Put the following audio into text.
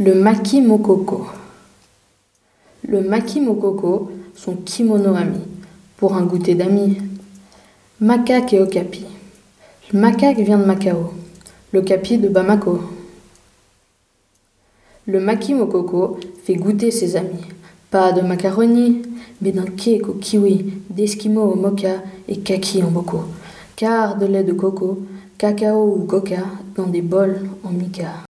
Le maki mokoko. Le maki mokoko, son kimono ami, pour un goûter d'amis. Macaque et okapi. Le macaque vient de Macao, le capi de Bamako. Le maki mokoko fait goûter ses amis, pas de macaroni, mais d'un cake au kiwi, d'esquimau au mocha et kaki en boko, car de lait de coco, cacao ou coca dans des bols en mica.